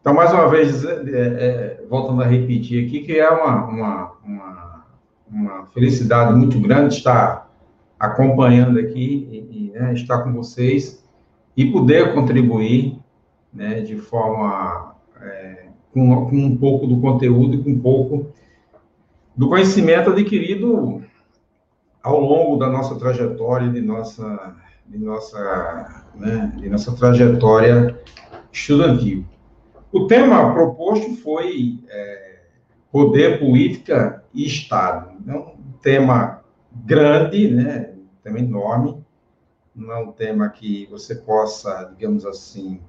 Então, mais uma vez, é, é, voltando a repetir aqui, que é uma, uma, uma, uma, felicidade muito grande estar acompanhando aqui e, e né, estar com vocês e poder contribuir né, de forma é, com, com um pouco do conteúdo e com um pouco do conhecimento adquirido ao longo da nossa trajetória, de nossa, de nossa, né, de nossa trajetória estudantil. O tema proposto foi é, poder, política e Estado. É um tema grande, né, um tema enorme, não é um tema que você possa, digamos assim,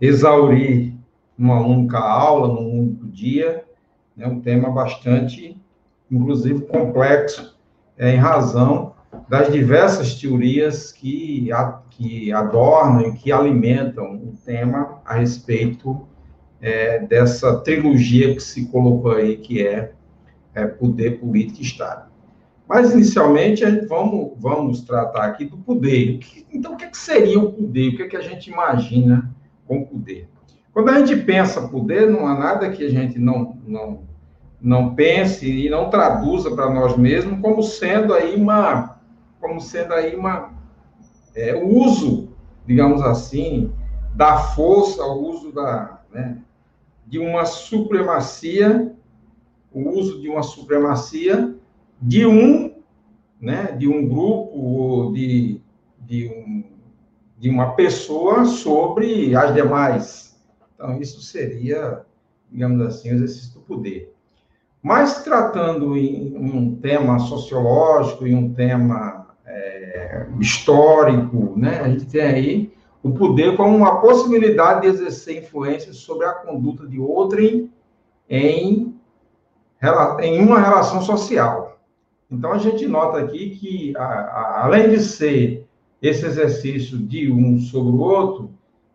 exaurir numa única aula, num único dia. É um tema bastante, inclusive, complexo, é, em razão das diversas teorias que, a, que adornam e que alimentam o tema a respeito é, dessa trilogia que se colocou aí, que é, é poder, política e Estado. Mas, inicialmente, vamos, vamos tratar aqui do poder. Então, o que, é que seria o poder? O que, é que a gente imagina com poder? Quando a gente pensa poder, não há nada que a gente não, não, não pense e não traduza para nós mesmos como sendo aí uma, como sendo aí uma, é, o uso, digamos assim, da força, o uso da, né, de uma supremacia, o uso de uma supremacia de um, né, de um grupo ou de, de, um, de uma pessoa sobre as demais. Então, isso seria, digamos assim, o exercício do poder. Mas tratando em um tema sociológico, em um tema é, histórico, né, a gente tem aí o poder como uma possibilidade de exercer influência sobre a conduta de outrem em, em uma relação social. Então, a gente nota aqui que, a, a, além de ser esse exercício de um sobre o outro,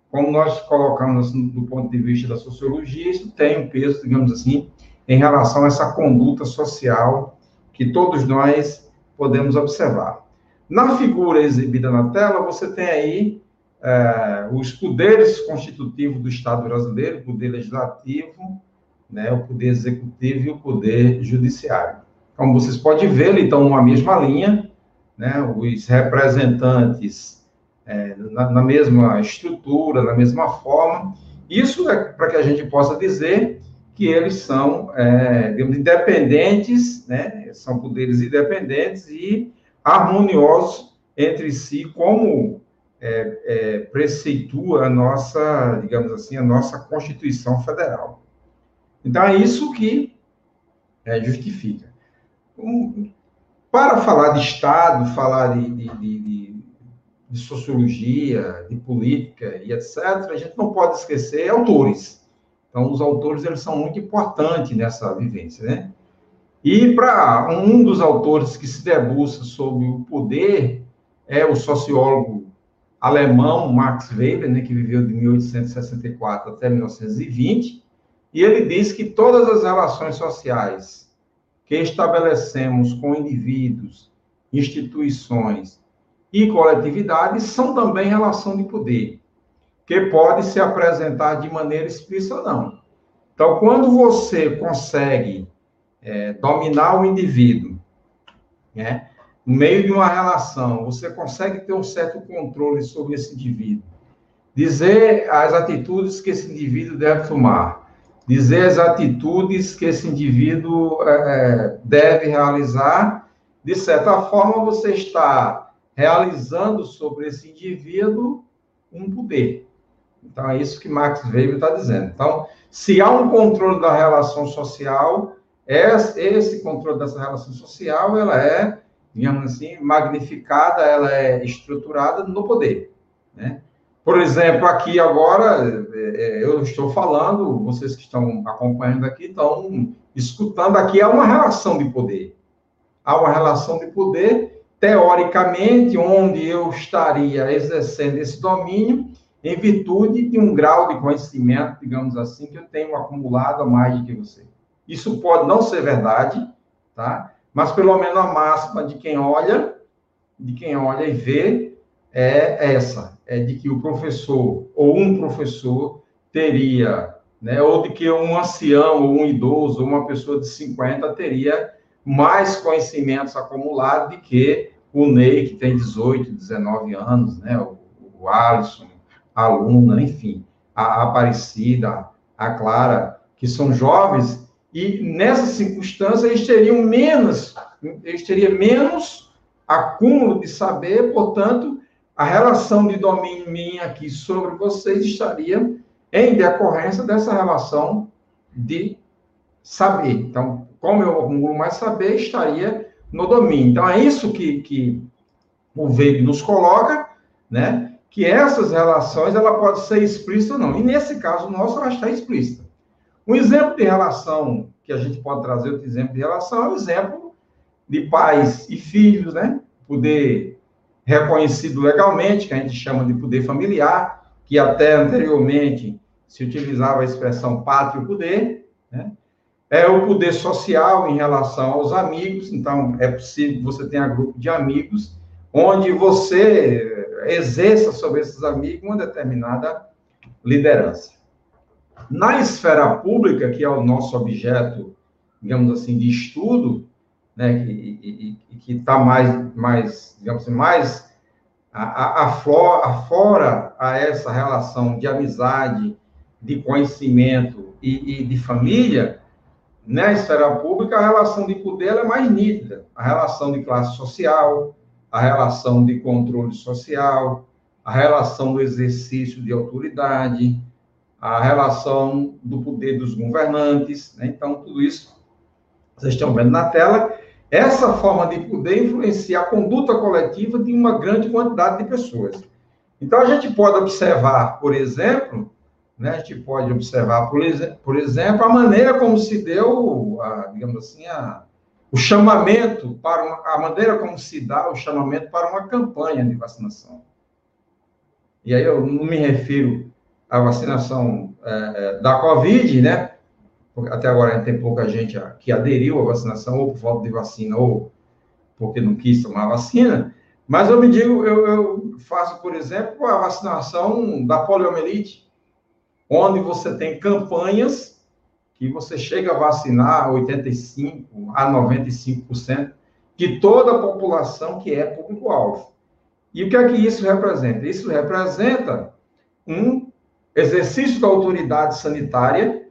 como nós colocamos do ponto de vista da sociologia, isso tem um peso, digamos assim, em relação a essa conduta social que todos nós podemos observar. Na figura exibida na tela, você tem aí é, os poderes constitutivos do Estado brasileiro, o poder legislativo, né, o poder executivo e o poder judiciário. Como vocês podem ver, eles estão numa mesma linha, né, os representantes é, na, na, mesma estrutura, na mesma forma. Isso é para que a gente possa dizer que eles são, é, digamos, independentes, né, são poderes independentes e harmoniosos entre si, como é, é, preceitua a nossa, digamos assim, a nossa Constituição Federal. Então, é isso que é, justifica. Um, para falar de Estado, falar de, de, de, de, sociologia, de política e etc., a gente não pode esquecer autores. Então, os autores eles são muito importantes nessa vivência, né? E para um dos autores que se debruça sobre o poder é o sociólogo alemão, Max Weber, né, que viveu de 1864 até 1920, e ele diz que todas as relações sociais que estabelecemos com indivíduos, instituições e coletividades são também relação de poder, que pode se apresentar de maneira explícita ou não. Então, quando você consegue é, dominar o indivíduo, né, no meio de uma relação, você consegue ter um certo controle sobre esse indivíduo. Dizer as atitudes que esse indivíduo deve tomar, dizer as atitudes que esse indivíduo é, é, deve realizar, de certa forma, você está realizando sobre esse indivíduo um poder. Então, é isso que Max Weber está dizendo. Então, se há um controle da relação social, esse controle dessa relação social, ela é assim, magnificada, ela é estruturada no poder, né? Por exemplo, aqui agora, é, é, eu estou falando, vocês que estão acompanhando aqui estão escutando aqui, há uma relação de poder. Há uma relação de poder, teoricamente, onde eu estaria exercendo esse domínio em virtude de um grau de conhecimento, digamos assim, que eu tenho acumulado a mais do que você. Isso pode não ser verdade, tá? Mas pelo menos a máxima de quem olha, de quem olha e vê, é essa, é de que o professor ou um professor teria né, ou de que um ancião, ou um idoso, ou uma pessoa de 50 teria mais conhecimentos acumulados de que o Ney, que tem 18, 19 anos, né, o, o Alisson, a Luna, enfim, a Aparecida, a Clara, que são jovens, e nessa circunstância eles teriam menos, eles menos acúmulo de saber, portanto, a relação de domínio minha aqui sobre vocês estaria em decorrência dessa relação de saber. Então, como eu acumulo mais saber, estaria no domínio. Então, é isso que, que o Weber nos coloca, né? Que essas relações, ela pode ser explícita ou não. E nesse caso nosso, ela está explícita. Um exemplo de relação que a gente pode trazer, outro exemplo de relação, é o exemplo de pais e filhos, né? Poder reconhecido legalmente, que a gente chama de poder familiar, que até anteriormente se utilizava a expressão pátrio poder, né? É o poder social em relação aos amigos, então é possível que você tenha grupo de amigos, onde você exerça sobre esses amigos uma determinada liderança. Na esfera pública, que é o nosso objeto, digamos assim, de estudo, né, que está mais, mais, digamos assim, mais afora a essa relação de amizade, de conhecimento e, e de família, na esfera pública, a relação de poder é mais nítida. A relação de classe social, a relação de controle social, a relação do exercício de autoridade, a relação do poder dos governantes. Né? Então, tudo isso vocês estão vendo na tela. Essa forma de poder influencia a conduta coletiva de uma grande quantidade de pessoas. Então, a gente pode observar, por exemplo, né, a gente pode observar, por, por exemplo, a maneira como se deu, a, digamos assim, a, o chamamento para uma, a maneira como se dá o chamamento para uma campanha de vacinação. E aí eu não me refiro à vacinação é, é da Covid, né? Até agora tem pouca gente que aderiu à vacinação, ou por falta de vacina, ou porque não quis tomar a vacina. Mas eu me digo, eu, eu faço, por exemplo, a vacinação da poliomielite, onde você tem campanhas que você chega a vacinar 85 a 95% de toda a população que é público-alvo. E o que é que isso representa? Isso representa um exercício da autoridade sanitária,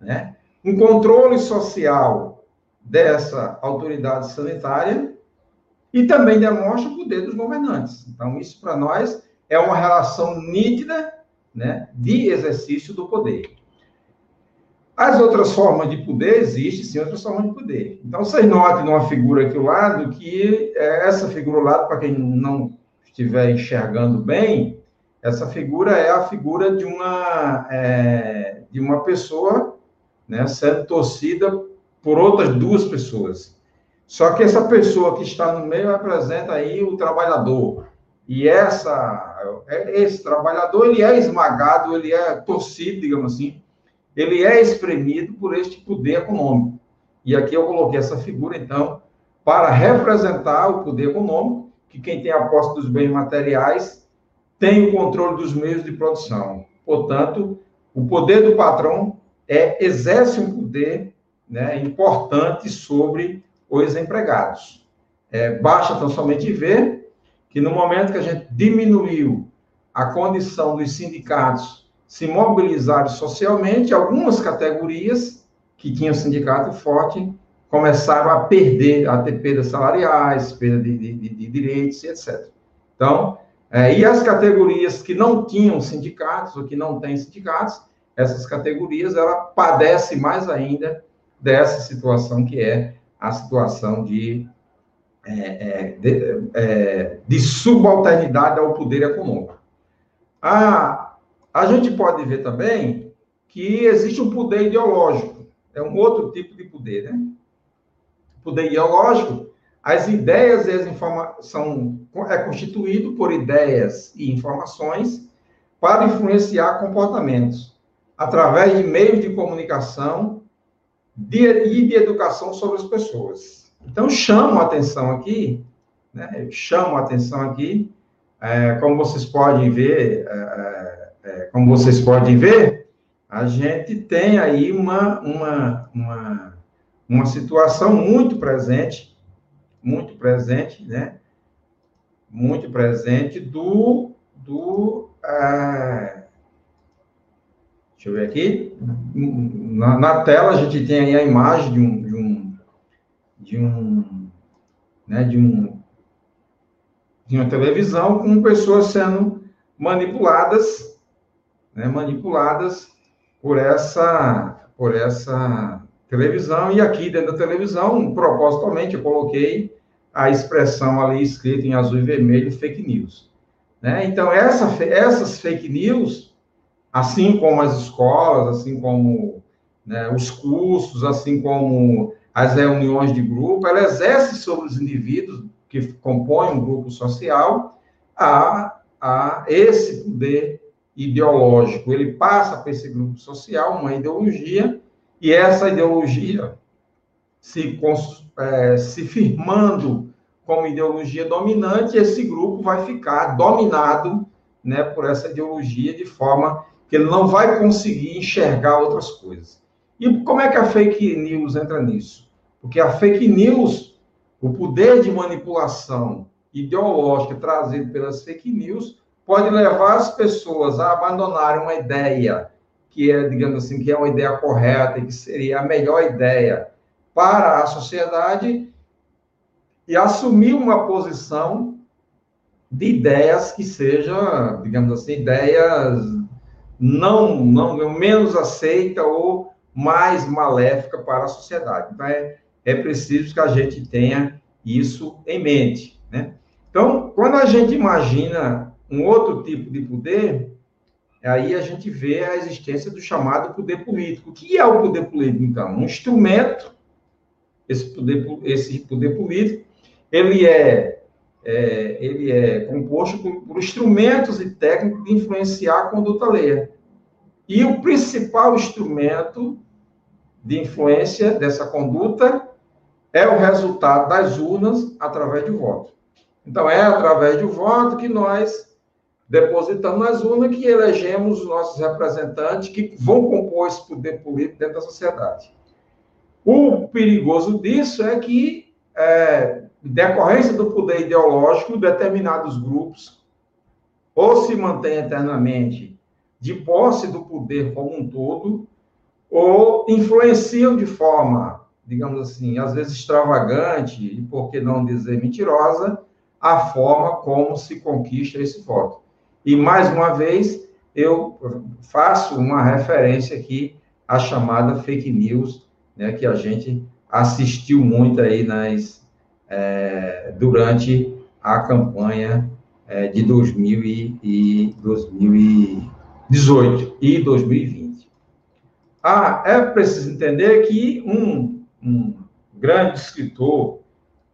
né? um controle social dessa autoridade sanitária e também demonstra o poder dos governantes. Então, isso para nós é uma relação nítida né, de exercício do poder. As outras formas de poder, existem sim outras formas de poder. Então, vocês notem numa figura aqui ao lado que é, essa figura ao lado, para quem não estiver enxergando bem, essa figura é a figura de uma, é, de uma pessoa né, sendo torcida por outras duas pessoas. Só que essa pessoa que está no meio representa aí o trabalhador, e essa, é, esse trabalhador, ele é esmagado, ele é torcido, digamos assim, ele é espremido por este poder econômico. E aqui eu coloquei essa figura, então, para representar o poder econômico, que quem tem a posse dos bens materiais tem o controle dos meios de produção. Portanto, o poder do patrão é, exerce um poder né, importante sobre os empregados. É, basta tão somente ver que no momento que a gente diminuiu a condição dos sindicatos se mobilizarem socialmente, algumas categorias que tinham sindicato forte começaram a perder, a ter perdas salariais, perda de, de, de direitos, etc. Então, é, e as categorias que não tinham sindicatos ou que não têm sindicatos, essas categorias, ela padece mais ainda dessa situação que é a situação de é, é, de, é, de, subalternidade ao poder econômico. A, a gente pode ver também que existe um poder ideológico, é um outro tipo de poder, né? Poder ideológico, as ideias e as informações é constituído por ideias e informações para influenciar comportamentos através de meios de comunicação de, e de educação sobre as pessoas. Então, chamo a atenção aqui, né, chamo a atenção aqui, é, como vocês podem ver, é, é, é como vocês podem ver, a gente tem aí uma, uma, uma, uma situação muito presente, muito presente, né? Muito presente do, do ah, deixa eu ver aqui, na, na, tela a gente tem aí a imagem de um, de um, de um, né, de um, de uma televisão com pessoas sendo manipuladas, né, manipuladas por essa, por essa televisão, e aqui dentro da televisão, propositalmente, eu coloquei a expressão ali escrita em azul e vermelho, fake news. Né? Então, essa, essas fake news, assim como as escolas, assim como né, os cursos, assim como as reuniões de grupo, ela exerce sobre os indivíduos que compõem um grupo social a, a esse poder ideológico. Ele passa para esse grupo social uma ideologia, e essa ideologia se, é, se firmando como ideologia dominante, esse grupo vai ficar dominado né, por essa ideologia de forma que ele não vai conseguir enxergar outras coisas. E como é que a fake news entra nisso? Porque a fake news, o poder de manipulação ideológica trazido pelas fake news, pode levar as pessoas a abandonarem uma ideia que é, digamos assim, que é uma ideia correta e que seria a melhor ideia para a sociedade e assumir uma posição de ideias que seja, digamos assim, ideias não, não menos aceita ou mais maléfica para a sociedade. Então, é, é preciso que a gente tenha isso em mente, né? Então, quando a gente imagina um outro tipo de poder, aí a gente vê a existência do chamado poder político. O que é o poder político, então? Um instrumento, esse poder, esse poder político, ele é, é ele é composto por, por, instrumentos e técnicos de influenciar a conduta alheia. E o principal instrumento de influência dessa conduta é o resultado das urnas através do voto. Então, é através do voto que nós depositamos nas urnas que elegemos os nossos representantes que vão compor esse poder político dentro da sociedade. O perigoso disso é que, é, decorrência do poder ideológico, determinados grupos ou se mantêm eternamente de posse do poder como um todo, ou influenciam de forma, digamos assim, às vezes extravagante, e por que não dizer mentirosa, a forma como se conquista esse voto. E, mais uma vez, eu faço uma referência aqui à chamada fake news, né, que a gente assistiu muito aí nas, é, durante a campanha é, de 2000 e, e 2018 e 2020. Ah, é preciso entender que um, um grande escritor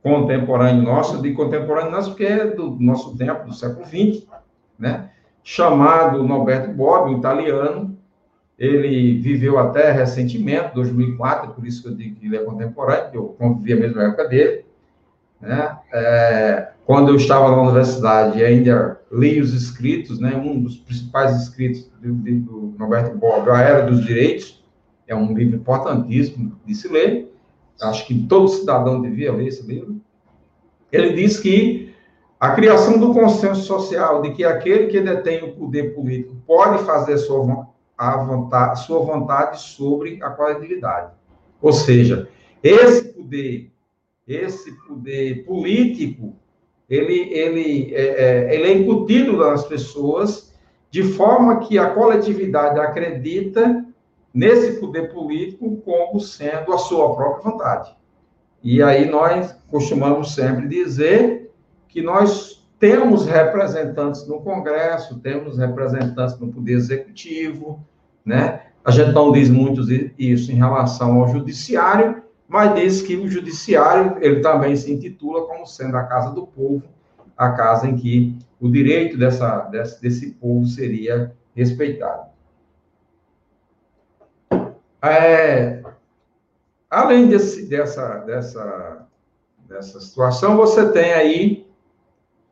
contemporâneo nosso, de contemporâneo nosso, porque é do nosso tempo, do século XX, né? chamado Norberto Bobbio, um italiano. Ele viveu até recentemente, 2004, por isso que eu digo que ele é contemporâneo, eu convivi a mesma época dele. Né? É, quando eu estava na universidade, ainda li os escritos, né? um dos principais escritos do, do Norberto Bobbio, A Era dos Direitos, é um livro importantíssimo de se ler, acho que todo cidadão devia ler esse livro. Ele diz que a criação do consenso social de que aquele que detém o poder político pode fazer sua, vontade, sua vontade sobre a coletividade. Ou seja, esse poder, esse poder político, ele, ele, é, é, ele é incutido nas pessoas de forma que a coletividade acredita nesse poder político como sendo a sua própria vontade. E aí nós costumamos sempre dizer que nós temos representantes no Congresso, temos representantes no Poder Executivo, né? A gente não diz muito isso em relação ao Judiciário, mas diz que o Judiciário, ele também se intitula como sendo a Casa do Povo, a casa em que o direito dessa, desse, desse povo seria respeitado. É, além desse, dessa, dessa, dessa situação, você tem aí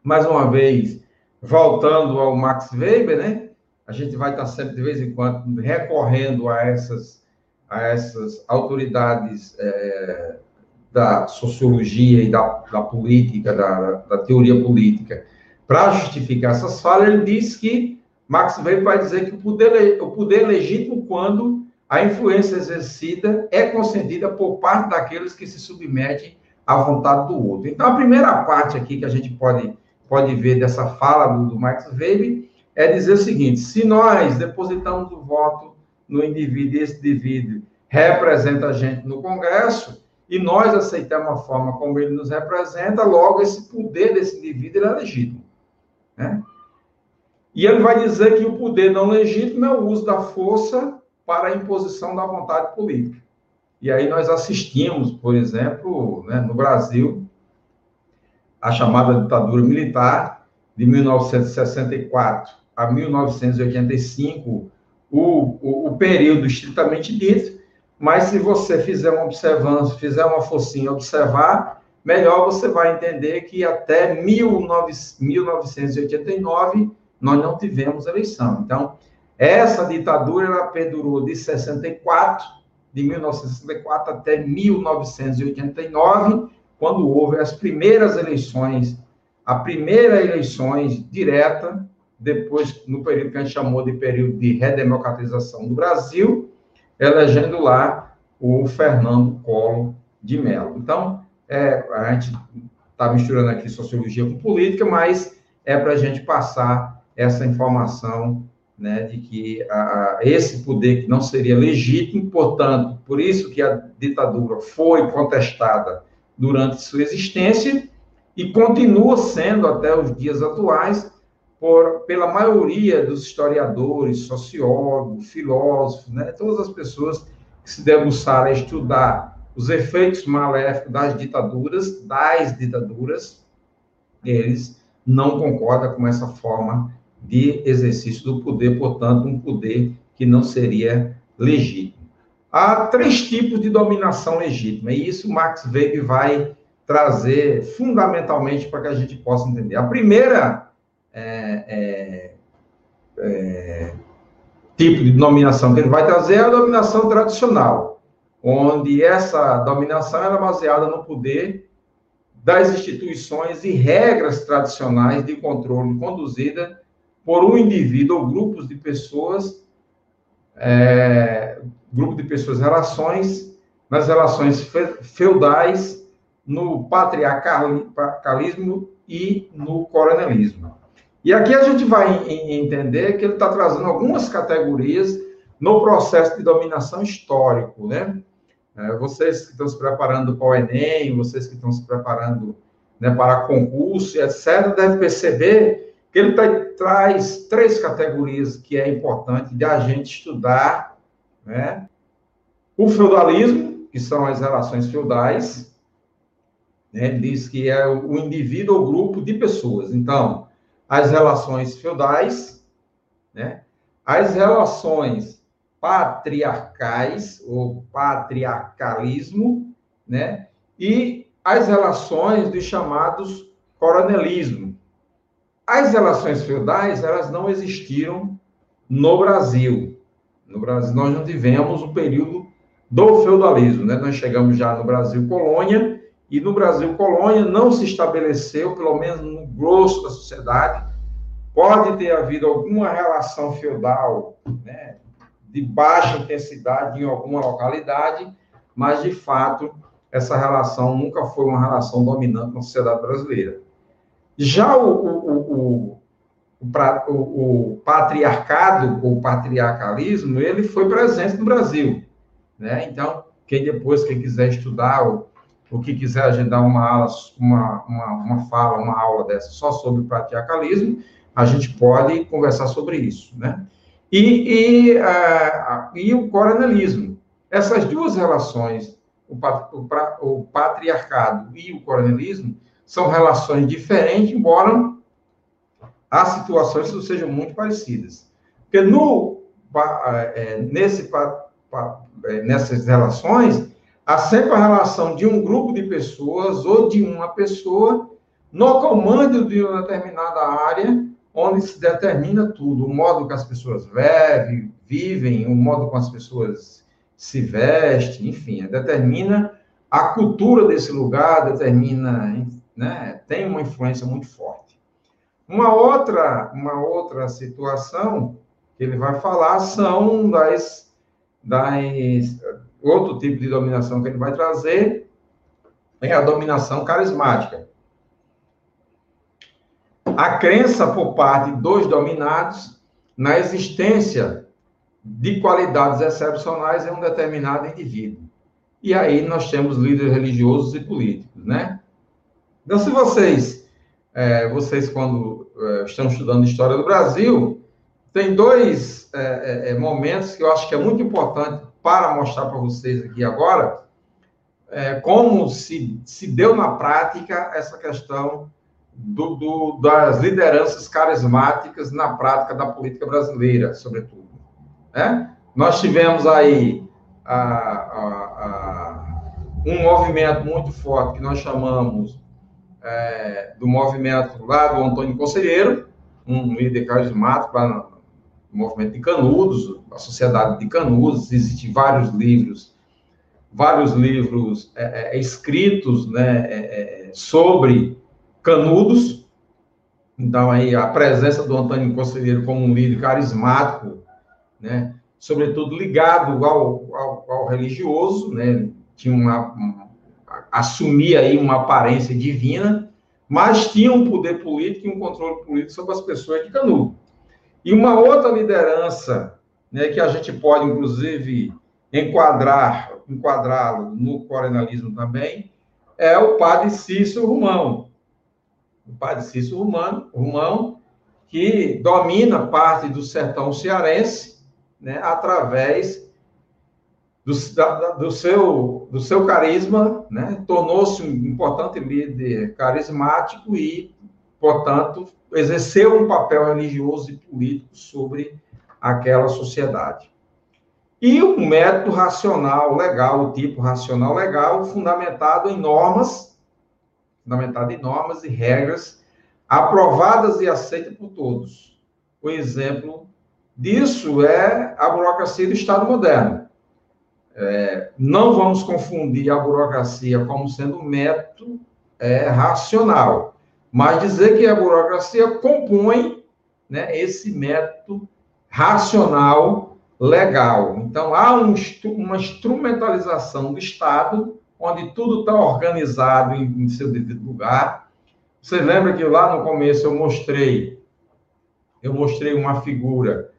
mais uma vez, voltando ao Max Weber, né? a gente vai estar sempre, de vez em quando, recorrendo a essas, a essas autoridades é, da sociologia e da, da política, da, da teoria política, para justificar essas falas, ele diz que Max Weber vai dizer que o poder, o poder é legítimo quando a influência exercida é concedida por parte daqueles que se submetem à vontade do outro. Então, a primeira parte aqui que a gente pode, pode ver dessa fala do, Max Weber é dizer o seguinte: se nós depositamos o voto no indivíduo e esse indivíduo representa a gente no Congresso, e nós aceitamos a forma como ele nos representa, logo esse poder desse indivíduo é legítimo. Né? E ele vai dizer que o poder não legítimo é o uso da força para a imposição da vontade política. E aí nós assistimos, por exemplo, né, no Brasil, a chamada ditadura militar de 1964 a 1985, o, o, o período estritamente dito, mas se você fizer uma observância, fizer uma focinha observar, melhor você vai entender que até 19, 1989 nós não tivemos eleição. Então, essa ditadura ela perdurou de 64, de 1964 até 1989, quando houve as primeiras eleições, a primeira eleições direta, depois no período que a gente chamou de período de redemocratização do Brasil, elegendo lá o Fernando Collor de Mello. Então, é, a gente está misturando aqui sociologia com política, mas é para a gente passar essa informação né, de que a, esse poder que não seria legítimo, portanto, por isso que a ditadura foi contestada durante sua existência e continua sendo até os dias atuais por, pela maioria dos historiadores, sociólogos, filósofos, né, todas as pessoas que se debruçaram a estudar os efeitos maléficos das ditaduras, das ditaduras, eles não concordam com essa forma de exercício do poder, portanto, um poder que não seria legítimo. Há três tipos de dominação legítima, e isso Max Weber vai trazer fundamentalmente para que a gente possa entender. A primeira é, é, é, tipo de dominação que ele vai trazer é a dominação tradicional, onde essa dominação era baseada no poder das instituições e regras tradicionais de controle conduzida por um indivíduo ou grupos de pessoas, é, grupo de pessoas, relações, nas relações feudais, no patriarcalismo e no coronelismo. E aqui a gente vai entender que ele está trazendo algumas categorias no processo de dominação histórico, né? É, vocês que estão se preparando para o Enem, vocês que estão se preparando né, para concurso, etc., devem perceber ele tá, traz três categorias que é importante de a gente estudar, né? O feudalismo, que são as relações feudais, né? Ele diz que é o indivíduo ou grupo de pessoas. Então, as relações feudais, né? As relações patriarcais ou patriarcalismo, né? E as relações dos chamados coronelismo, as relações feudais, elas não existiram no Brasil. No Brasil, nós não tivemos o período do feudalismo, né? Nós chegamos já no Brasil colônia, e no Brasil colônia não se estabeleceu, pelo menos no grosso da sociedade, pode ter havido alguma relação feudal, né, de baixa intensidade em alguma localidade, mas de fato essa relação nunca foi uma relação dominante na sociedade brasileira. Já o, o, o, o, patriarcado, ou patriarcalismo, ele foi presente no Brasil. Né? Então, quem depois, quem quiser estudar, ou, ou que quiser agendar uma aula, uma, uma, uma fala, uma aula dessa só sobre o patriarcalismo, a gente pode conversar sobre isso. Né? E, e, e o coronelismo. Essas duas relações, o, o patriarcado e o coronelismo, são relações diferentes, embora as situações sejam muito parecidas. Porque no, é, nesse, é, nessas relações, há sempre a relação de um grupo de pessoas ou de uma pessoa no comando de uma determinada área onde se determina tudo, o modo que as pessoas vivem, vivem o modo como as pessoas se vestem, enfim, determina a cultura desse lugar, determina, né, tem uma influência muito forte. Uma outra, uma outra situação que ele vai falar são das, das outro tipo de dominação que ele vai trazer é a dominação carismática. A crença por parte dos dominados na existência de qualidades excepcionais em um determinado indivíduo. E aí nós temos líderes religiosos e políticos, né? Então, se vocês, é, vocês quando é, estão estudando história do Brasil, tem dois é, é, é momentos que eu acho que é muito importante para mostrar para vocês aqui agora é, como se, se deu na prática essa questão do, do, das lideranças carismáticas na prática da política brasileira, sobretudo. Né? Nós tivemos aí a, a, a, um movimento muito forte que nós chamamos é, do movimento lá do Antônio Conselheiro, um líder carismático lá no movimento de Canudos, a Sociedade de Canudos, existem vários livros, vários livros é, é, escritos né, é, é, sobre Canudos. Então, aí, a presença do Antônio Conselheiro como um líder carismático, né, sobretudo ligado ao, ao, ao religioso, né, tinha uma, assumia aí uma aparência divina, mas tinha um poder político e um controle político sobre as pessoas de Canudos. E uma outra liderança né, que a gente pode, inclusive, enquadrar, enquadrá-lo no coronalismo também, é o padre Cícero Romão. O padre Cícero Romão, Romão que domina parte do sertão cearense, né, através do, da, do, seu, do seu carisma, né, tornou-se um importante líder carismático e, portanto, exerceu um papel religioso e político sobre aquela sociedade. E o método racional legal, o tipo racional legal, fundamentado em normas, fundamentado em normas e regras aprovadas e aceitas por todos. O exemplo disso é a burocracia do Estado moderno. É, não vamos confundir a burocracia como sendo um método é, racional, mas dizer que a burocracia compõe né, esse método racional legal. Então, há um, uma instrumentalização do Estado, onde tudo está organizado em, em, seu devido lugar. Você lembra que lá no começo eu mostrei, eu mostrei uma figura,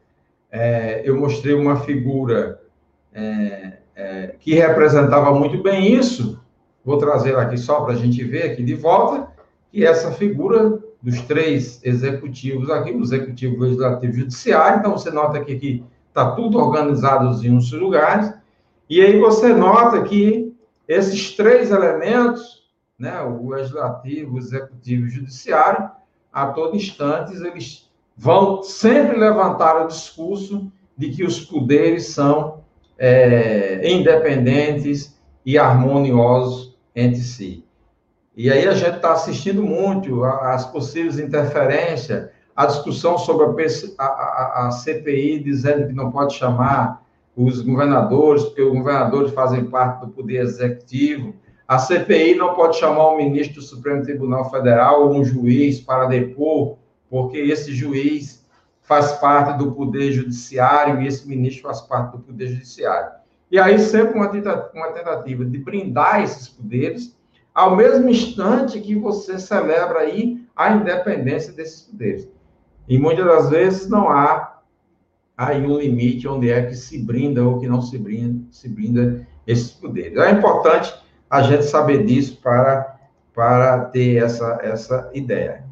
é, eu mostrei uma figura é, é, que representava muito bem isso. Vou trazer aqui só para a gente ver aqui de volta, que essa figura dos três executivos aqui, o executivo, legislativo e judiciário. Então, você nota aqui que está tudo organizado em uns lugares. E aí você nota que esses três elementos, né, o legislativo, o executivo e o judiciário, a todo instante, eles vão sempre levantar o discurso de que os poderes são é, independentes e harmoniosos entre si. E aí a gente está assistindo muito às possíveis interferências, a discussão sobre a, a, a, CPI dizendo que não pode chamar os governadores, porque os governadores fazem parte do poder executivo. A CPI não pode chamar o ministro do Supremo Tribunal Federal ou um juiz para depor, porque esse juiz faz parte do poder judiciário e esse ministro faz parte do poder judiciário. E aí sempre uma tentativa, uma tentativa de brindar esses poderes ao mesmo instante que você celebra aí a independência desses poderes. E muitas das vezes não há aí um limite onde é que se brinda ou que não se brinda, se brinda esses poderes. É importante a gente saber disso para, para ter essa, essa ideia.